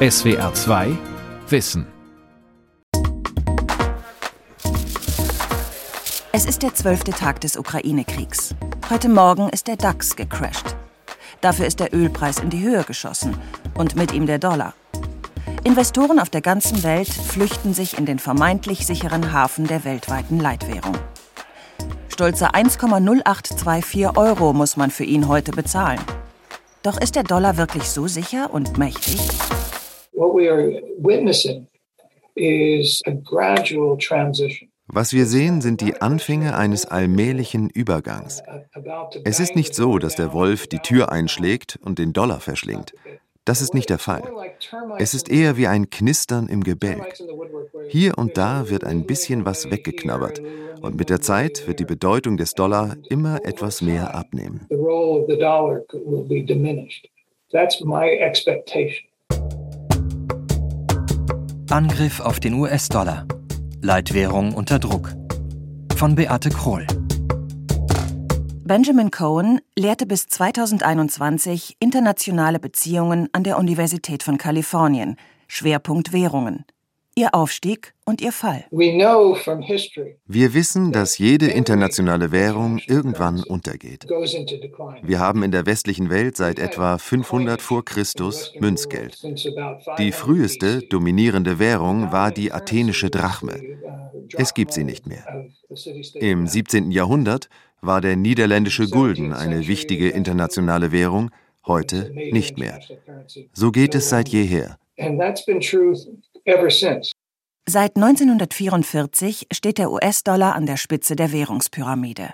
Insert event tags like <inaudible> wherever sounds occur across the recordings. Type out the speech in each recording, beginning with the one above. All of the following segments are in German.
SWR 2 Wissen. Es ist der zwölfte Tag des Ukraine-Kriegs. Heute Morgen ist der DAX gecrashed. Dafür ist der Ölpreis in die Höhe geschossen und mit ihm der Dollar. Investoren auf der ganzen Welt flüchten sich in den vermeintlich sicheren Hafen der weltweiten Leitwährung. Stolze 1,0824 Euro muss man für ihn heute bezahlen. Doch ist der Dollar wirklich so sicher und mächtig? What we are witnessing is a gradual transition. Was wir sehen, sind die Anfänge eines allmählichen Übergangs. Es ist nicht so, dass der Wolf die Tür einschlägt und den Dollar verschlingt. Das ist nicht der Fall. Es ist eher wie ein Knistern im Gebälk. Hier und da wird ein bisschen was weggeknabbert und mit der Zeit wird die Bedeutung des Dollar immer etwas mehr abnehmen. Angriff auf den US-Dollar. Leitwährung unter Druck. Von Beate Kroll. Benjamin Cohen lehrte bis 2021 internationale Beziehungen an der Universität von Kalifornien, Schwerpunkt Währungen. Ihr Aufstieg und ihr Fall. Wir wissen, dass jede internationale Währung irgendwann untergeht. Wir haben in der westlichen Welt seit etwa 500 vor Christus Münzgeld. Die früheste dominierende Währung war die athenische Drachme. Es gibt sie nicht mehr. Im 17. Jahrhundert war der niederländische Gulden eine wichtige internationale Währung, heute nicht mehr. So geht es seit jeher. Seit 1944 steht der US-Dollar an der Spitze der Währungspyramide.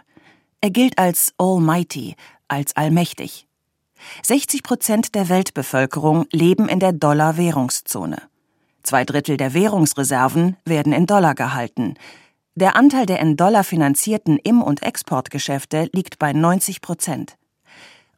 Er gilt als Almighty, als allmächtig. 60 Prozent der Weltbevölkerung leben in der Dollar-Währungszone. Zwei Drittel der Währungsreserven werden in Dollar gehalten. Der Anteil der in Dollar finanzierten Im- und Exportgeschäfte liegt bei 90 Prozent.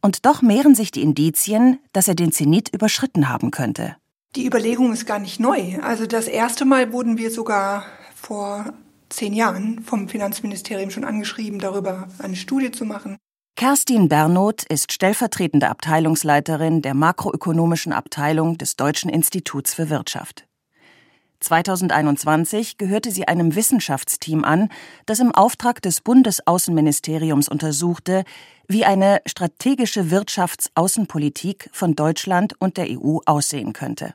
Und doch mehren sich die Indizien, dass er den Zenit überschritten haben könnte. Die Überlegung ist gar nicht neu. Also das erste Mal wurden wir sogar vor zehn Jahren vom Finanzministerium schon angeschrieben, darüber eine Studie zu machen. Kerstin Bernoth ist stellvertretende Abteilungsleiterin der makroökonomischen Abteilung des Deutschen Instituts für Wirtschaft. 2021 gehörte sie einem Wissenschaftsteam an, das im Auftrag des Bundesaußenministeriums untersuchte, wie eine strategische Wirtschaftsaußenpolitik von Deutschland und der EU aussehen könnte.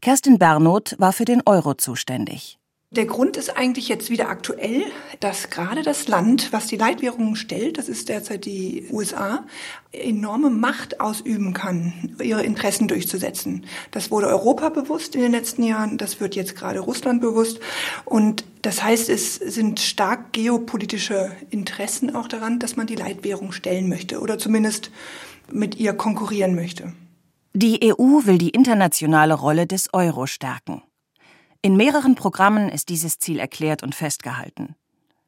Kerstin Bernoth war für den Euro zuständig. Der Grund ist eigentlich jetzt wieder aktuell, dass gerade das Land, was die Leitwährungen stellt, das ist derzeit die USA, enorme Macht ausüben kann, ihre Interessen durchzusetzen. Das wurde Europa bewusst in den letzten Jahren, das wird jetzt gerade Russland bewusst. Und das heißt, es sind stark geopolitische Interessen auch daran, dass man die Leitwährung stellen möchte oder zumindest mit ihr konkurrieren möchte. Die EU will die internationale Rolle des Euro stärken. In mehreren Programmen ist dieses Ziel erklärt und festgehalten.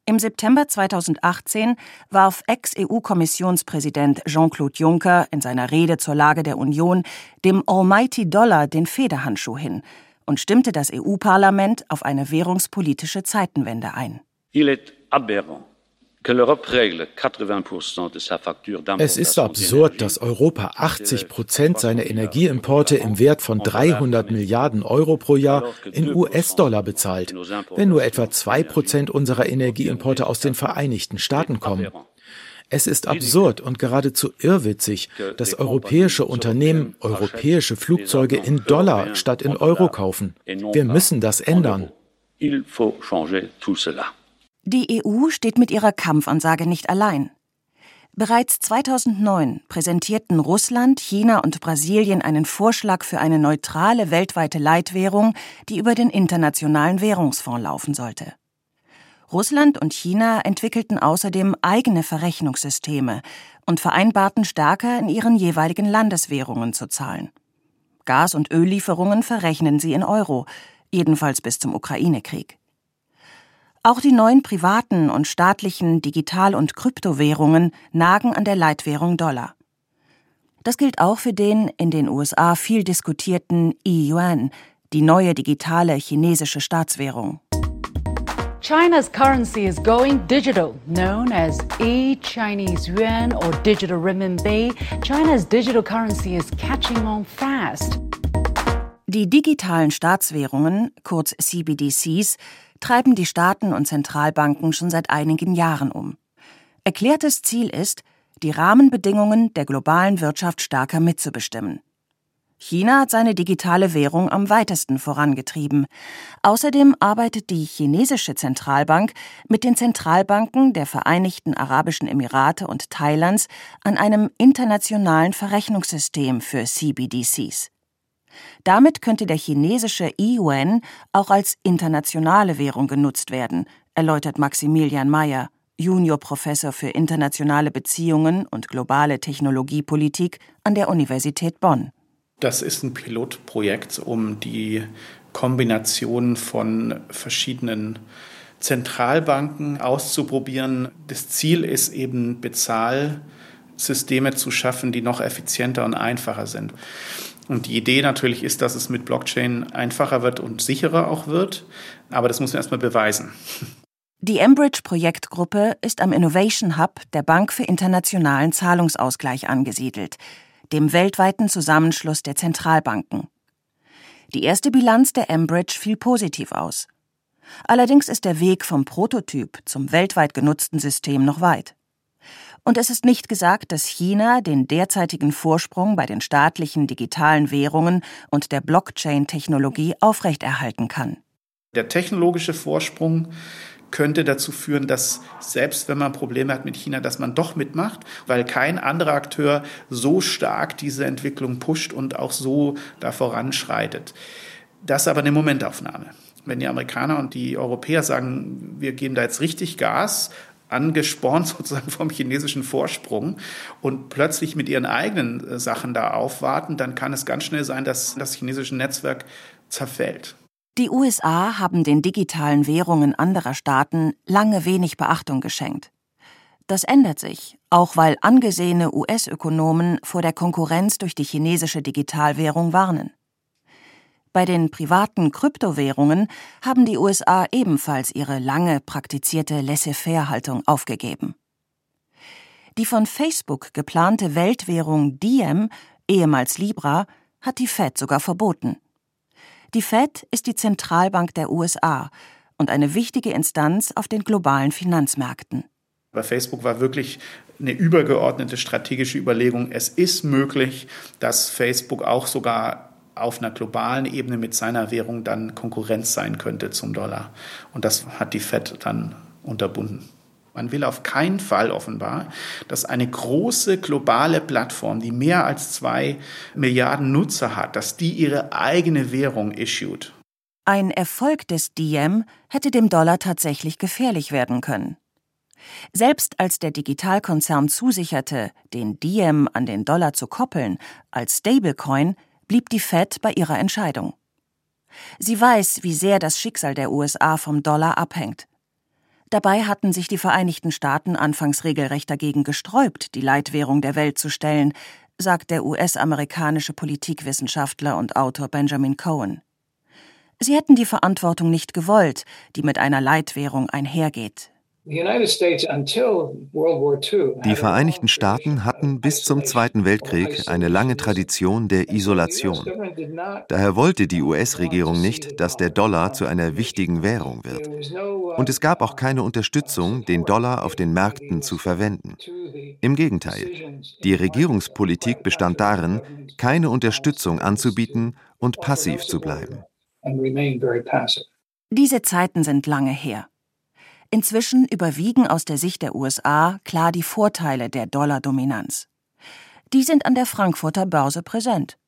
Im September 2018 warf Ex-EU-Kommissionspräsident Jean-Claude Juncker in seiner Rede zur Lage der Union dem Almighty Dollar den Federhandschuh hin und stimmte das EU-Parlament auf eine währungspolitische Zeitenwende ein. Il est aberrant es ist absurd, dass Europa 80 Prozent seiner Energieimporte im Wert von 300 Milliarden Euro pro Jahr in US-Dollar bezahlt, wenn nur etwa zwei Prozent unserer Energieimporte aus den Vereinigten Staaten kommen. Es ist absurd und geradezu irrwitzig, dass europäische Unternehmen europäische Flugzeuge in Dollar statt in Euro kaufen. Wir müssen das ändern. Die EU steht mit ihrer Kampfansage nicht allein. Bereits 2009 präsentierten Russland, China und Brasilien einen Vorschlag für eine neutrale weltweite Leitwährung, die über den Internationalen Währungsfonds laufen sollte. Russland und China entwickelten außerdem eigene Verrechnungssysteme und vereinbarten stärker in ihren jeweiligen Landeswährungen zu zahlen. Gas- und Öllieferungen verrechnen sie in Euro, jedenfalls bis zum Ukraine-Krieg. Auch die neuen privaten und staatlichen Digital- und Kryptowährungen nagen an der Leitwährung Dollar. Das gilt auch für den in den USA viel diskutierten E-Yuan, die neue digitale chinesische Staatswährung. China's currency is going digital, known as e-Chinese yuan or digital renminbi. China's digital currency is catching on fast. Die digitalen Staatswährungen, kurz CBDCs, treiben die Staaten und Zentralbanken schon seit einigen Jahren um. Erklärtes Ziel ist, die Rahmenbedingungen der globalen Wirtschaft stärker mitzubestimmen. China hat seine digitale Währung am weitesten vorangetrieben. Außerdem arbeitet die chinesische Zentralbank mit den Zentralbanken der Vereinigten Arabischen Emirate und Thailands an einem internationalen Verrechnungssystem für CBDCs. Damit könnte der chinesische Yuan auch als internationale Währung genutzt werden, erläutert Maximilian Mayer, Juniorprofessor für internationale Beziehungen und globale Technologiepolitik an der Universität Bonn. Das ist ein Pilotprojekt, um die Kombination von verschiedenen Zentralbanken auszuprobieren. Das Ziel ist eben Bezahlsysteme zu schaffen, die noch effizienter und einfacher sind. Und die Idee natürlich ist, dass es mit Blockchain einfacher wird und sicherer auch wird. Aber das muss man erstmal beweisen. Die Embridge Projektgruppe ist am Innovation Hub der Bank für internationalen Zahlungsausgleich angesiedelt, dem weltweiten Zusammenschluss der Zentralbanken. Die erste Bilanz der Embridge fiel positiv aus. Allerdings ist der Weg vom Prototyp zum weltweit genutzten System noch weit. Und es ist nicht gesagt, dass China den derzeitigen Vorsprung bei den staatlichen digitalen Währungen und der Blockchain-Technologie aufrechterhalten kann. Der technologische Vorsprung könnte dazu führen, dass selbst wenn man Probleme hat mit China, dass man doch mitmacht, weil kein anderer Akteur so stark diese Entwicklung pusht und auch so da voranschreitet. Das ist aber eine Momentaufnahme. Wenn die Amerikaner und die Europäer sagen, wir geben da jetzt richtig Gas, angespornt <laughs> sozusagen vom chinesischen Vorsprung und plötzlich mit ihren eigenen äh, Sachen da aufwarten, dann kann es ganz schnell sein, dass das chinesische Netzwerk zerfällt. Die USA haben den digitalen Währungen anderer Staaten lange wenig Beachtung geschenkt. Das ändert sich, auch weil angesehene US-Ökonomen vor der Konkurrenz durch die chinesische Digitalwährung warnen. Bei den privaten Kryptowährungen haben die USA ebenfalls ihre lange praktizierte Laissez-faire-Haltung aufgegeben. Die von Facebook geplante Weltwährung Diem, ehemals Libra, hat die Fed sogar verboten. Die Fed ist die Zentralbank der USA und eine wichtige Instanz auf den globalen Finanzmärkten. Bei Facebook war wirklich eine übergeordnete strategische Überlegung. Es ist möglich, dass Facebook auch sogar auf einer globalen Ebene mit seiner Währung dann Konkurrenz sein könnte zum Dollar. Und das hat die Fed dann unterbunden. Man will auf keinen Fall offenbar, dass eine große globale Plattform, die mehr als zwei Milliarden Nutzer hat, dass die ihre eigene Währung issued. Ein Erfolg des Diem hätte dem Dollar tatsächlich gefährlich werden können. Selbst als der Digitalkonzern zusicherte, den Diem an den Dollar zu koppeln, als Stablecoin, blieb die Fed bei ihrer Entscheidung. Sie weiß, wie sehr das Schicksal der USA vom Dollar abhängt. Dabei hatten sich die Vereinigten Staaten anfangs regelrecht dagegen gesträubt, die Leitwährung der Welt zu stellen, sagt der US-amerikanische Politikwissenschaftler und Autor Benjamin Cohen. Sie hätten die Verantwortung nicht gewollt, die mit einer Leitwährung einhergeht. Die Vereinigten Staaten hatten bis zum Zweiten Weltkrieg eine lange Tradition der Isolation. Daher wollte die US-Regierung nicht, dass der Dollar zu einer wichtigen Währung wird. Und es gab auch keine Unterstützung, den Dollar auf den Märkten zu verwenden. Im Gegenteil, die Regierungspolitik bestand darin, keine Unterstützung anzubieten und passiv zu bleiben. Diese Zeiten sind lange her. Inzwischen überwiegen aus der Sicht der USA klar die Vorteile der Dollardominanz. Die sind an der Frankfurter Börse präsent.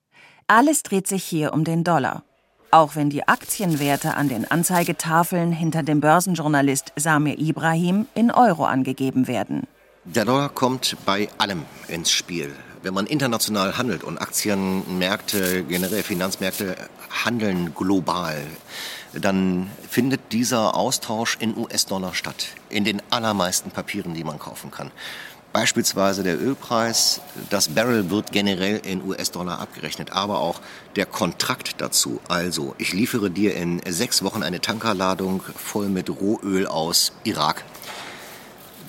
Alles dreht sich hier um den Dollar. Auch wenn die Aktienwerte an den Anzeigetafeln hinter dem Börsenjournalist Samir Ibrahim in Euro angegeben werden. Der Dollar kommt bei allem ins Spiel. Wenn man international handelt und Aktienmärkte, generell Finanzmärkte handeln global, dann findet dieser Austausch in US-Dollar statt. In den allermeisten Papieren, die man kaufen kann. Beispielsweise der Ölpreis, das Barrel wird generell in US-Dollar abgerechnet, aber auch der Kontrakt dazu. Also, ich liefere dir in sechs Wochen eine Tankerladung voll mit Rohöl aus Irak.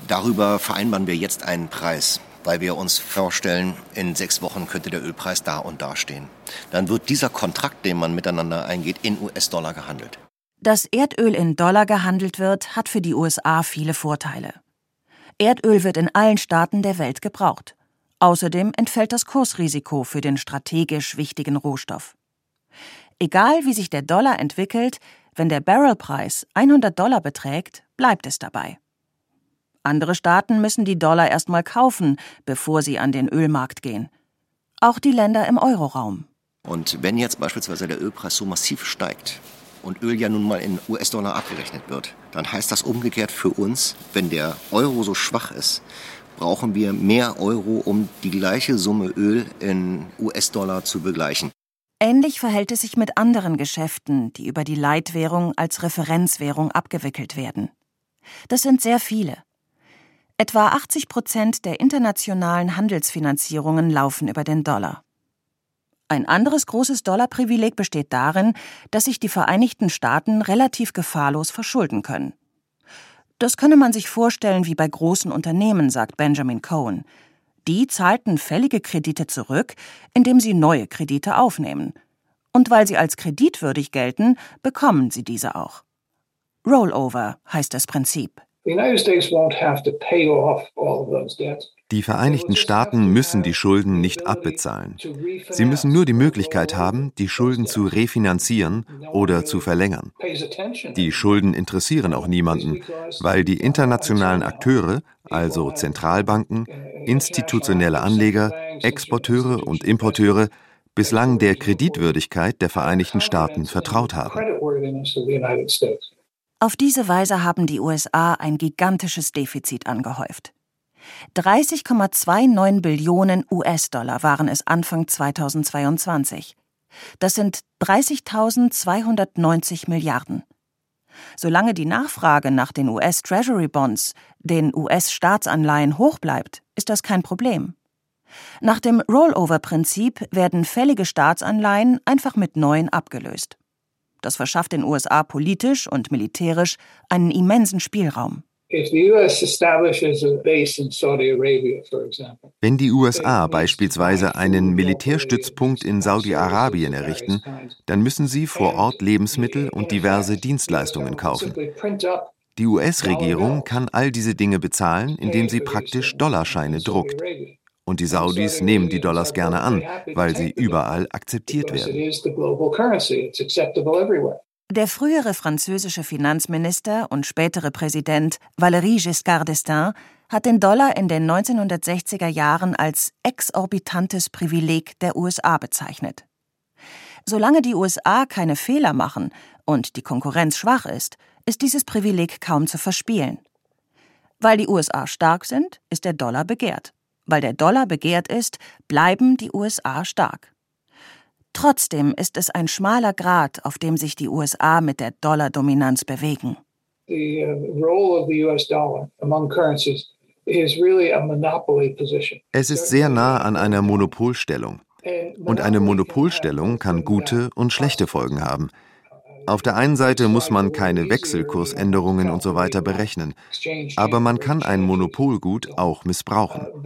Darüber vereinbaren wir jetzt einen Preis. Weil wir uns vorstellen, in sechs Wochen könnte der Ölpreis da und da stehen. Dann wird dieser Kontrakt, den man miteinander eingeht, in US-Dollar gehandelt. Dass Erdöl in Dollar gehandelt wird, hat für die USA viele Vorteile. Erdöl wird in allen Staaten der Welt gebraucht. Außerdem entfällt das Kursrisiko für den strategisch wichtigen Rohstoff. Egal wie sich der Dollar entwickelt, wenn der Barrelpreis 100 Dollar beträgt, bleibt es dabei. Andere Staaten müssen die Dollar erstmal kaufen, bevor sie an den Ölmarkt gehen. Auch die Länder im Euroraum. Und wenn jetzt beispielsweise der Ölpreis so massiv steigt und Öl ja nun mal in US-Dollar abgerechnet wird, dann heißt das umgekehrt für uns, wenn der Euro so schwach ist, brauchen wir mehr Euro, um die gleiche Summe Öl in US-Dollar zu begleichen. Ähnlich verhält es sich mit anderen Geschäften, die über die Leitwährung als Referenzwährung abgewickelt werden. Das sind sehr viele. Etwa 80 Prozent der internationalen Handelsfinanzierungen laufen über den Dollar. Ein anderes großes Dollarprivileg besteht darin, dass sich die Vereinigten Staaten relativ gefahrlos verschulden können. Das könne man sich vorstellen wie bei großen Unternehmen, sagt Benjamin Cohen. Die zahlten fällige Kredite zurück, indem sie neue Kredite aufnehmen. Und weil sie als kreditwürdig gelten, bekommen sie diese auch. Rollover heißt das Prinzip. Die Vereinigten Staaten müssen die Schulden nicht abbezahlen. Sie müssen nur die Möglichkeit haben, die Schulden zu refinanzieren oder zu verlängern. Die Schulden interessieren auch niemanden, weil die internationalen Akteure, also Zentralbanken, institutionelle Anleger, Exporteure und Importeure, bislang der Kreditwürdigkeit der Vereinigten Staaten vertraut haben. Auf diese Weise haben die USA ein gigantisches Defizit angehäuft. 30,29 Billionen US-Dollar waren es Anfang 2022. Das sind 30.290 Milliarden. Solange die Nachfrage nach den US Treasury Bonds, den US-Staatsanleihen hoch bleibt, ist das kein Problem. Nach dem Rollover-Prinzip werden fällige Staatsanleihen einfach mit neuen abgelöst. Das verschafft den USA politisch und militärisch einen immensen Spielraum. Wenn die USA beispielsweise einen Militärstützpunkt in Saudi-Arabien errichten, dann müssen sie vor Ort Lebensmittel und diverse Dienstleistungen kaufen. Die US-Regierung kann all diese Dinge bezahlen, indem sie praktisch Dollarscheine druckt. Und die Saudis nehmen die Dollars gerne an, weil sie überall akzeptiert werden. Der frühere französische Finanzminister und spätere Präsident Valéry Giscard d'Estaing hat den Dollar in den 1960er Jahren als exorbitantes Privileg der USA bezeichnet. Solange die USA keine Fehler machen und die Konkurrenz schwach ist, ist dieses Privileg kaum zu verspielen. Weil die USA stark sind, ist der Dollar begehrt. Weil der Dollar begehrt ist, bleiben die USA stark. Trotzdem ist es ein schmaler Grat, auf dem sich die USA mit der Dollardominanz bewegen. Uh, es ist sehr nah an einer Monopolstellung. Und eine Monopolstellung kann gute und schlechte Folgen haben. Auf der einen Seite muss man keine Wechselkursänderungen und so weiter berechnen, aber man kann ein Monopolgut auch missbrauchen. Also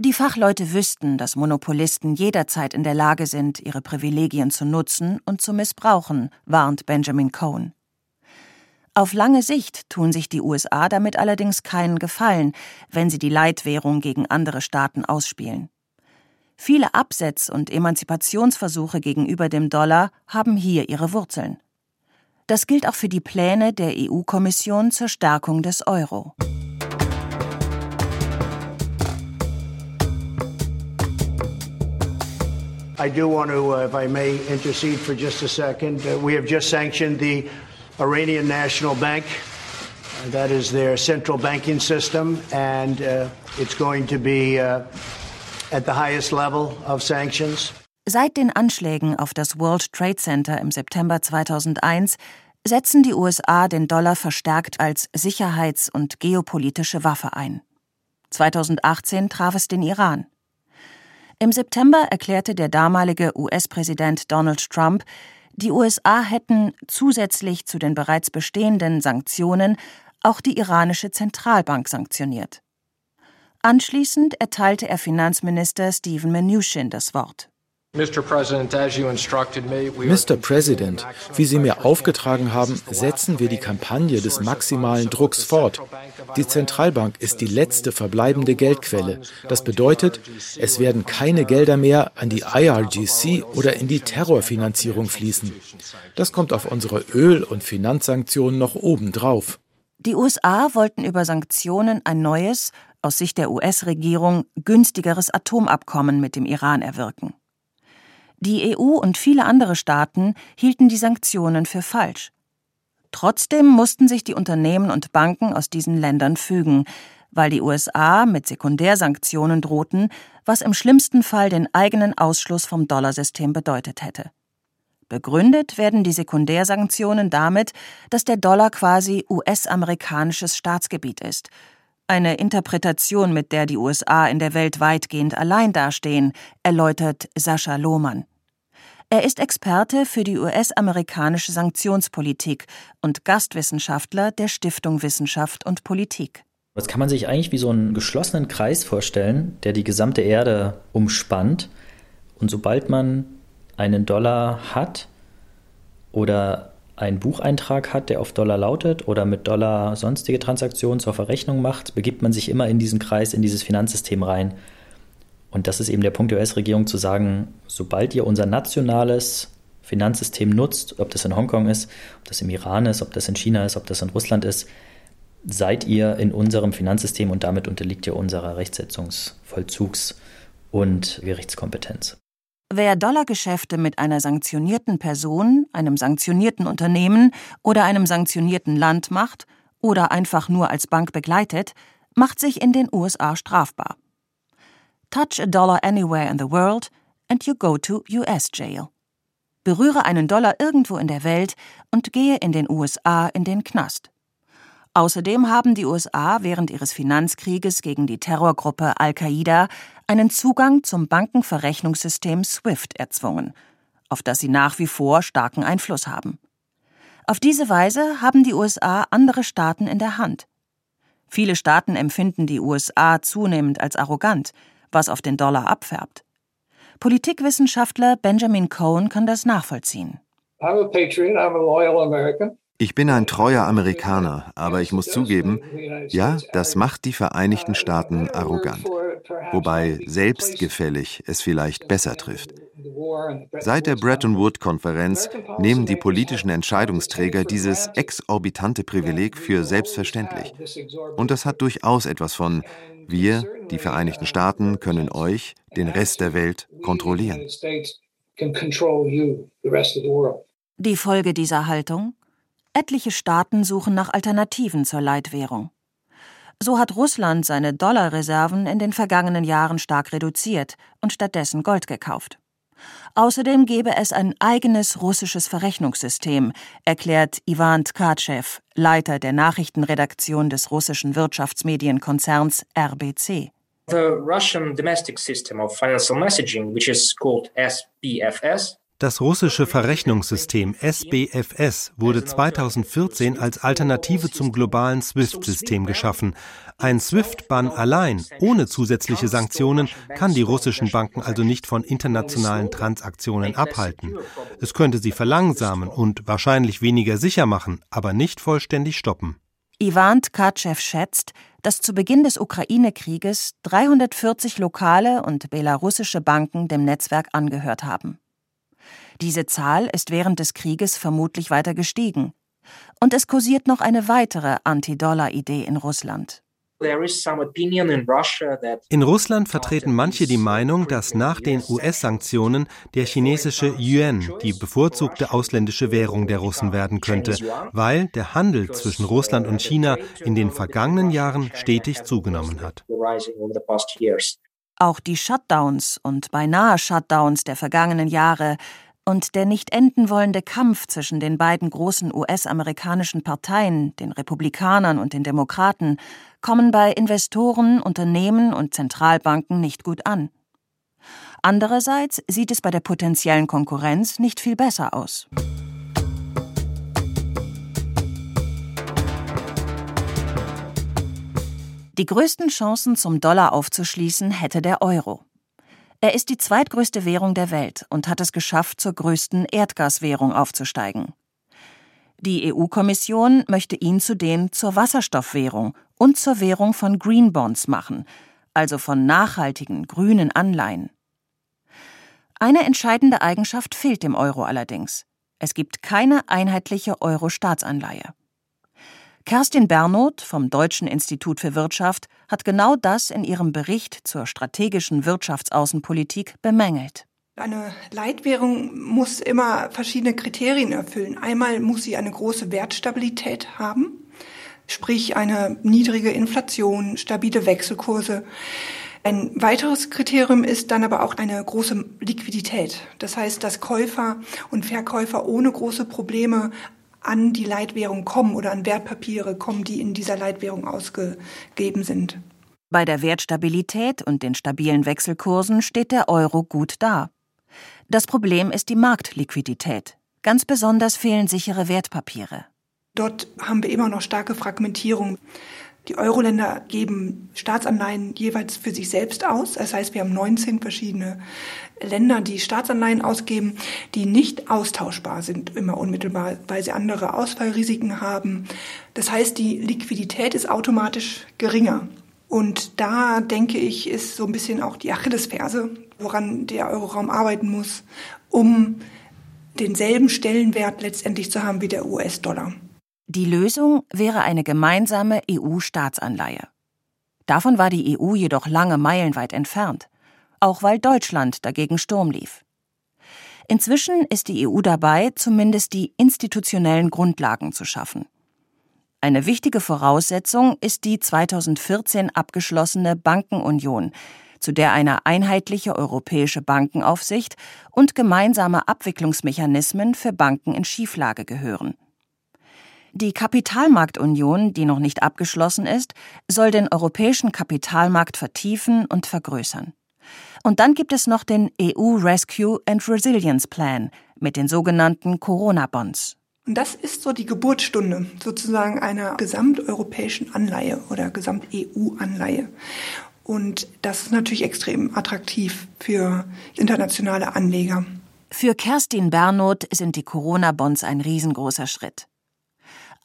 Die Fachleute wüssten, dass Monopolisten jederzeit in der Lage sind, ihre Privilegien zu nutzen und zu missbrauchen, warnt Benjamin Cohen. Auf lange Sicht tun sich die USA damit allerdings keinen Gefallen, wenn sie die Leitwährung gegen andere Staaten ausspielen. Viele Absetz- und Emanzipationsversuche gegenüber dem Dollar haben hier ihre Wurzeln. Das gilt auch für die Pläne der EU-Kommission zur Stärkung des Euro. I do want to, uh, if I may, intercede for just a second. Uh, we have just sanctioned the Iranian National Bank. Uh, that is their central banking system, and uh, it's going to be uh, Seit den Anschlägen auf das World Trade Center im September 2001 setzen die USA den Dollar verstärkt als sicherheits- und geopolitische Waffe ein. 2018 traf es den Iran. Im September erklärte der damalige US-Präsident Donald Trump, die USA hätten zusätzlich zu den bereits bestehenden Sanktionen auch die iranische Zentralbank sanktioniert. Anschließend erteilte er Finanzminister Steven Mnuchin das Wort. Mr. President, wie Sie mir aufgetragen haben, setzen wir die Kampagne des maximalen Drucks fort. Die Zentralbank ist die letzte verbleibende Geldquelle. Das bedeutet, es werden keine Gelder mehr an die IRGC oder in die Terrorfinanzierung fließen. Das kommt auf unsere Öl- und Finanzsanktionen noch obendrauf. Die USA wollten über Sanktionen ein neues, aus Sicht der US-Regierung günstigeres Atomabkommen mit dem Iran erwirken. Die EU und viele andere Staaten hielten die Sanktionen für falsch. Trotzdem mussten sich die Unternehmen und Banken aus diesen Ländern fügen, weil die USA mit Sekundärsanktionen drohten, was im schlimmsten Fall den eigenen Ausschluss vom Dollarsystem bedeutet hätte. Begründet werden die Sekundärsanktionen damit, dass der Dollar quasi US-amerikanisches Staatsgebiet ist eine Interpretation, mit der die USA in der Welt weitgehend allein dastehen, erläutert Sascha Lohmann. Er ist Experte für die US-amerikanische Sanktionspolitik und Gastwissenschaftler der Stiftung Wissenschaft und Politik. Das kann man sich eigentlich wie so einen geschlossenen Kreis vorstellen, der die gesamte Erde umspannt. Und sobald man einen Dollar hat oder einen Bucheintrag hat, der auf Dollar lautet oder mit Dollar sonstige Transaktionen zur Verrechnung macht, begibt man sich immer in diesen Kreis, in dieses Finanzsystem rein. Und das ist eben der Punkt der US-Regierung zu sagen, sobald ihr unser nationales Finanzsystem nutzt, ob das in Hongkong ist, ob das im Iran ist, ob das in China ist, ob das in Russland ist, seid ihr in unserem Finanzsystem und damit unterliegt ihr unserer Rechtsetzungs-, Vollzugs- und Gerichtskompetenz. Wer Dollargeschäfte mit einer sanktionierten Person, einem sanktionierten Unternehmen oder einem sanktionierten Land macht oder einfach nur als Bank begleitet, macht sich in den USA strafbar. Touch a dollar anywhere in the world and you go to US jail. Berühre einen Dollar irgendwo in der Welt und gehe in den USA in den Knast. Außerdem haben die USA während ihres Finanzkrieges gegen die Terrorgruppe Al-Qaida einen Zugang zum Bankenverrechnungssystem SWIFT erzwungen, auf das sie nach wie vor starken Einfluss haben. Auf diese Weise haben die USA andere Staaten in der Hand. Viele Staaten empfinden die USA zunehmend als arrogant, was auf den Dollar abfärbt. Politikwissenschaftler Benjamin Cohen kann das nachvollziehen. I'm a patriot, I'm a loyal American. Ich bin ein treuer Amerikaner, aber ich muss zugeben, ja, das macht die Vereinigten Staaten arrogant, wobei selbstgefällig es vielleicht besser trifft. Seit der Bretton Woods-Konferenz nehmen die politischen Entscheidungsträger dieses exorbitante Privileg für selbstverständlich. Und das hat durchaus etwas von, wir, die Vereinigten Staaten, können euch, den Rest der Welt, kontrollieren. Die Folge dieser Haltung? Etliche Staaten suchen nach Alternativen zur Leitwährung. So hat Russland seine Dollarreserven in den vergangenen Jahren stark reduziert und stattdessen Gold gekauft. Außerdem gebe es ein eigenes russisches Verrechnungssystem, erklärt Ivan Tkatschew, Leiter der Nachrichtenredaktion des russischen Wirtschaftsmedienkonzerns RBC. The Russian domestic system of financial messaging, which is called SPFS, das russische Verrechnungssystem SBFS wurde 2014 als Alternative zum globalen SWIFT-System geschaffen. Ein SWIFT-Bann allein, ohne zusätzliche Sanktionen, kann die russischen Banken also nicht von internationalen Transaktionen abhalten. Es könnte sie verlangsamen und wahrscheinlich weniger sicher machen, aber nicht vollständig stoppen. Ivan Tkatschew schätzt, dass zu Beginn des Ukraine-Krieges 340 lokale und belarussische Banken dem Netzwerk angehört haben. Diese Zahl ist während des Krieges vermutlich weiter gestiegen. Und es kursiert noch eine weitere Anti-Dollar-Idee in Russland. In Russland vertreten manche die Meinung, dass nach den US-Sanktionen der chinesische Yuan die bevorzugte ausländische Währung der Russen werden könnte, weil der Handel zwischen Russland und China in den vergangenen Jahren stetig zugenommen hat. Auch die Shutdowns und beinahe Shutdowns der vergangenen Jahre und der nicht enden wollende Kampf zwischen den beiden großen US-amerikanischen Parteien, den Republikanern und den Demokraten, kommen bei Investoren, Unternehmen und Zentralbanken nicht gut an. Andererseits sieht es bei der potenziellen Konkurrenz nicht viel besser aus. Die größten Chancen zum Dollar aufzuschließen hätte der Euro. Er ist die zweitgrößte Währung der Welt und hat es geschafft, zur größten Erdgaswährung aufzusteigen. Die EU-Kommission möchte ihn zudem zur Wasserstoffwährung und zur Währung von Green Bonds machen, also von nachhaltigen grünen Anleihen. Eine entscheidende Eigenschaft fehlt dem Euro allerdings. Es gibt keine einheitliche Euro-Staatsanleihe. Kerstin Bernoth vom Deutschen Institut für Wirtschaft hat genau das in ihrem Bericht zur strategischen Wirtschaftsaußenpolitik bemängelt. Eine Leitwährung muss immer verschiedene Kriterien erfüllen. Einmal muss sie eine große Wertstabilität haben, sprich eine niedrige Inflation, stabile Wechselkurse. Ein weiteres Kriterium ist dann aber auch eine große Liquidität. Das heißt, dass Käufer und Verkäufer ohne große Probleme an die Leitwährung kommen oder an Wertpapiere kommen, die in dieser Leitwährung ausgegeben sind. Bei der Wertstabilität und den stabilen Wechselkursen steht der Euro gut da. Das Problem ist die Marktliquidität. Ganz besonders fehlen sichere Wertpapiere. Dort haben wir immer noch starke Fragmentierung. Die Euro-Länder geben Staatsanleihen jeweils für sich selbst aus. Das heißt, wir haben 19 verschiedene Länder, die Staatsanleihen ausgeben, die nicht austauschbar sind, immer unmittelbar, weil sie andere Ausfallrisiken haben. Das heißt, die Liquidität ist automatisch geringer. Und da denke ich, ist so ein bisschen auch die Achillesferse, woran der Euroraum arbeiten muss, um denselben Stellenwert letztendlich zu haben wie der US-Dollar. Die Lösung wäre eine gemeinsame EU-Staatsanleihe. Davon war die EU jedoch lange meilenweit entfernt, auch weil Deutschland dagegen Sturm lief. Inzwischen ist die EU dabei, zumindest die institutionellen Grundlagen zu schaffen. Eine wichtige Voraussetzung ist die 2014 abgeschlossene Bankenunion, zu der eine einheitliche europäische Bankenaufsicht und gemeinsame Abwicklungsmechanismen für Banken in Schieflage gehören. Die Kapitalmarktunion, die noch nicht abgeschlossen ist, soll den europäischen Kapitalmarkt vertiefen und vergrößern. Und dann gibt es noch den EU Rescue and Resilience Plan mit den sogenannten Corona-Bonds. Und das ist so die Geburtsstunde sozusagen einer gesamteuropäischen Anleihe oder Gesamt-EU-Anleihe. Und das ist natürlich extrem attraktiv für internationale Anleger. Für Kerstin Bernoth sind die Corona-Bonds ein riesengroßer Schritt.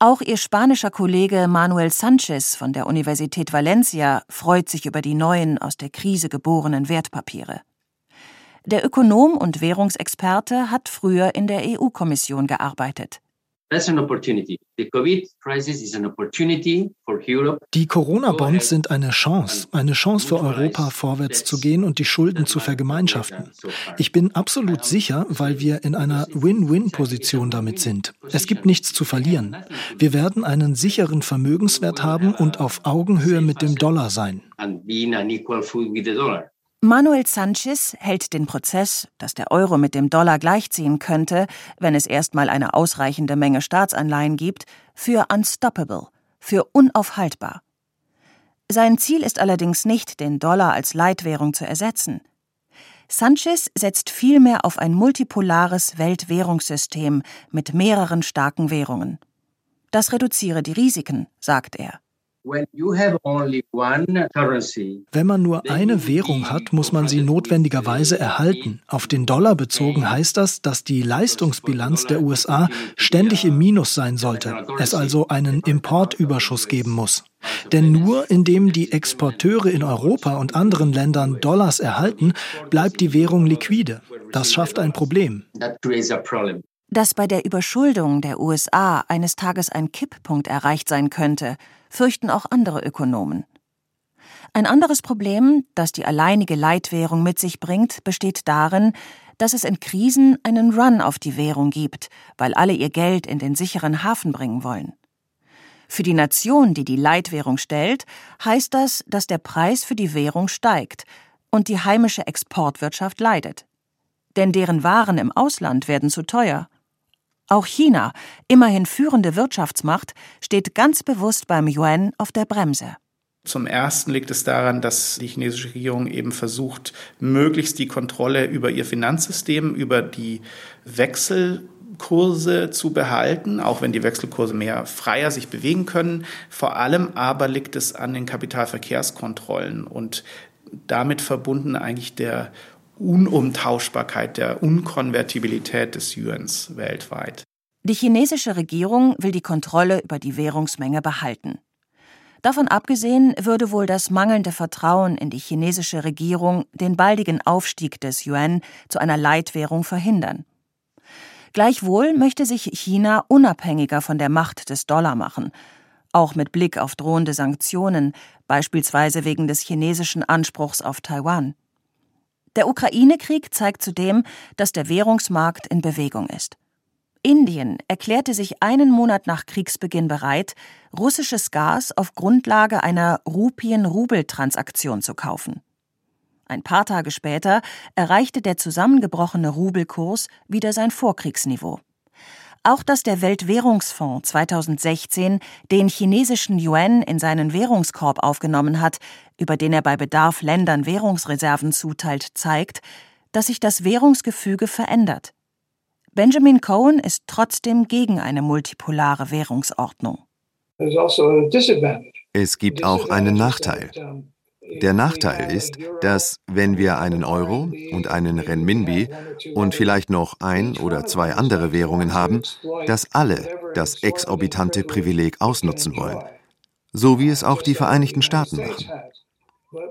Auch ihr spanischer Kollege Manuel Sanchez von der Universität Valencia freut sich über die neuen aus der Krise geborenen Wertpapiere. Der Ökonom und Währungsexperte hat früher in der EU-Kommission gearbeitet. Die Corona-Bonds sind eine Chance, eine Chance für Europa, vorwärts zu gehen und die Schulden zu vergemeinschaften. Ich bin absolut sicher, weil wir in einer Win-Win-Position damit sind. Es gibt nichts zu verlieren. Wir werden einen sicheren Vermögenswert haben und auf Augenhöhe mit dem Dollar sein. Manuel Sanchez hält den Prozess, dass der Euro mit dem Dollar gleichziehen könnte, wenn es erstmal eine ausreichende Menge Staatsanleihen gibt, für unstoppable, für unaufhaltbar. Sein Ziel ist allerdings nicht, den Dollar als Leitwährung zu ersetzen. Sanchez setzt vielmehr auf ein multipolares Weltwährungssystem mit mehreren starken Währungen. Das reduziere die Risiken, sagt er. Wenn man nur eine Währung hat, muss man sie notwendigerweise erhalten. Auf den Dollar bezogen heißt das, dass die Leistungsbilanz der USA ständig im Minus sein sollte, es also einen Importüberschuss geben muss. Denn nur indem die Exporteure in Europa und anderen Ländern Dollars erhalten, bleibt die Währung liquide. Das schafft ein Problem. Dass bei der Überschuldung der USA eines Tages ein Kipppunkt erreicht sein könnte, fürchten auch andere Ökonomen. Ein anderes Problem, das die alleinige Leitwährung mit sich bringt, besteht darin, dass es in Krisen einen Run auf die Währung gibt, weil alle ihr Geld in den sicheren Hafen bringen wollen. Für die Nation, die die Leitwährung stellt, heißt das, dass der Preis für die Währung steigt und die heimische Exportwirtschaft leidet. Denn deren Waren im Ausland werden zu teuer auch China, immerhin führende Wirtschaftsmacht, steht ganz bewusst beim Yuan auf der Bremse. Zum ersten liegt es daran, dass die chinesische Regierung eben versucht, möglichst die Kontrolle über ihr Finanzsystem, über die Wechsel Kurse zu behalten, auch wenn die Wechselkurse mehr freier sich bewegen können. Vor allem aber liegt es an den Kapitalverkehrskontrollen und damit verbunden eigentlich der Unumtauschbarkeit, der Unkonvertibilität des Yuans weltweit. Die chinesische Regierung will die Kontrolle über die Währungsmenge behalten. Davon abgesehen würde wohl das mangelnde Vertrauen in die chinesische Regierung den baldigen Aufstieg des Yuan zu einer Leitwährung verhindern. Gleichwohl möchte sich China unabhängiger von der Macht des Dollar machen, auch mit Blick auf drohende Sanktionen, beispielsweise wegen des chinesischen Anspruchs auf Taiwan. Der Ukraine-Krieg zeigt zudem, dass der Währungsmarkt in Bewegung ist. Indien erklärte sich einen Monat nach Kriegsbeginn bereit, russisches Gas auf Grundlage einer Rupien-Rubel-Transaktion zu kaufen. Ein paar Tage später erreichte der zusammengebrochene Rubelkurs wieder sein Vorkriegsniveau. Auch dass der Weltwährungsfonds 2016 den chinesischen Yuan in seinen Währungskorb aufgenommen hat, über den er bei Bedarf Ländern Währungsreserven zuteilt, zeigt, dass sich das Währungsgefüge verändert. Benjamin Cohen ist trotzdem gegen eine multipolare Währungsordnung. Also es gibt auch einen Nachteil. Der Nachteil ist, dass wenn wir einen Euro und einen Renminbi und vielleicht noch ein oder zwei andere Währungen haben, dass alle das exorbitante Privileg ausnutzen wollen, so wie es auch die Vereinigten Staaten machen.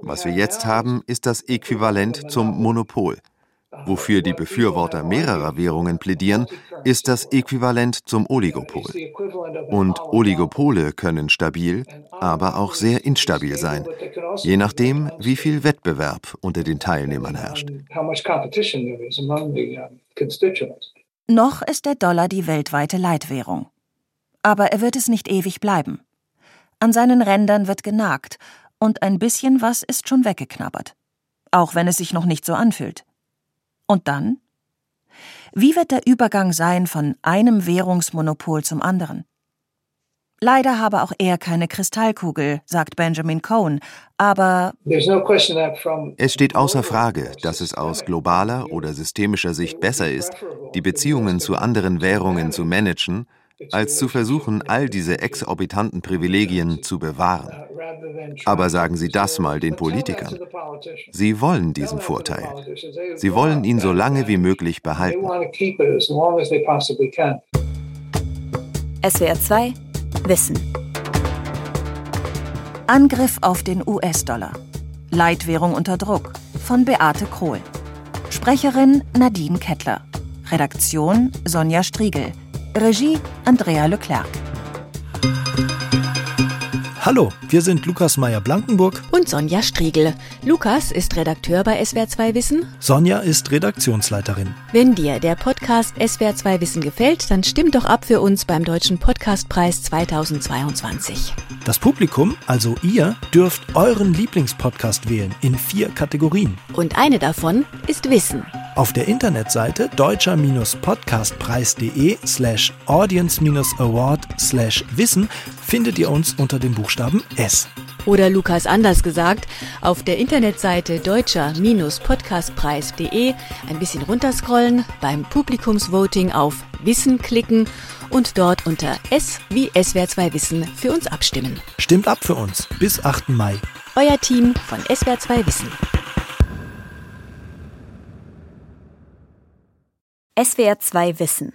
Was wir jetzt haben, ist das Äquivalent zum Monopol. Wofür die Befürworter mehrerer Währungen plädieren, ist das Äquivalent zum Oligopol. Und Oligopole können stabil, aber auch sehr instabil sein, je nachdem, wie viel Wettbewerb unter den Teilnehmern herrscht. Noch ist der Dollar die weltweite Leitwährung. Aber er wird es nicht ewig bleiben. An seinen Rändern wird genagt und ein bisschen was ist schon weggeknabbert. Auch wenn es sich noch nicht so anfühlt. Und dann? Wie wird der Übergang sein von einem Währungsmonopol zum anderen? Leider habe auch er keine Kristallkugel, sagt Benjamin Cohen, aber es steht außer Frage, dass es aus globaler oder systemischer Sicht besser ist, die Beziehungen zu anderen Währungen zu managen als zu versuchen, all diese exorbitanten Privilegien zu bewahren. Aber sagen Sie das mal den Politikern. Sie wollen diesen Vorteil. Sie wollen ihn so lange wie möglich behalten. SWR 2 Wissen Angriff auf den US-Dollar. Leitwährung unter Druck von Beate Krohl. Sprecherin Nadine Kettler. Redaktion Sonja Striegel. Regie Andrea Leclerc. Hallo, wir sind Lukas Meyer-Blankenburg und Sonja Striegel. Lukas ist Redakteur bei SWR2 Wissen. Sonja ist Redaktionsleiterin. Wenn dir der Podcast SWR2 Wissen gefällt, dann stimm doch ab für uns beim Deutschen Podcastpreis 2022. Das Publikum, also ihr, dürft euren Lieblingspodcast wählen in vier Kategorien. Und eine davon ist Wissen. Auf der Internetseite deutscher-podcastpreis.de slash audience-award slash wissen findet ihr uns unter dem Buchstaben S. Oder Lukas anders gesagt, auf der Internetseite deutscher-podcastpreis.de ein bisschen runterscrollen, beim Publikumsvoting auf Wissen klicken und dort unter S wie SWR2 Wissen für uns abstimmen. Stimmt ab für uns bis 8. Mai. Euer Team von SWR2 Wissen. SWR 2 Wissen.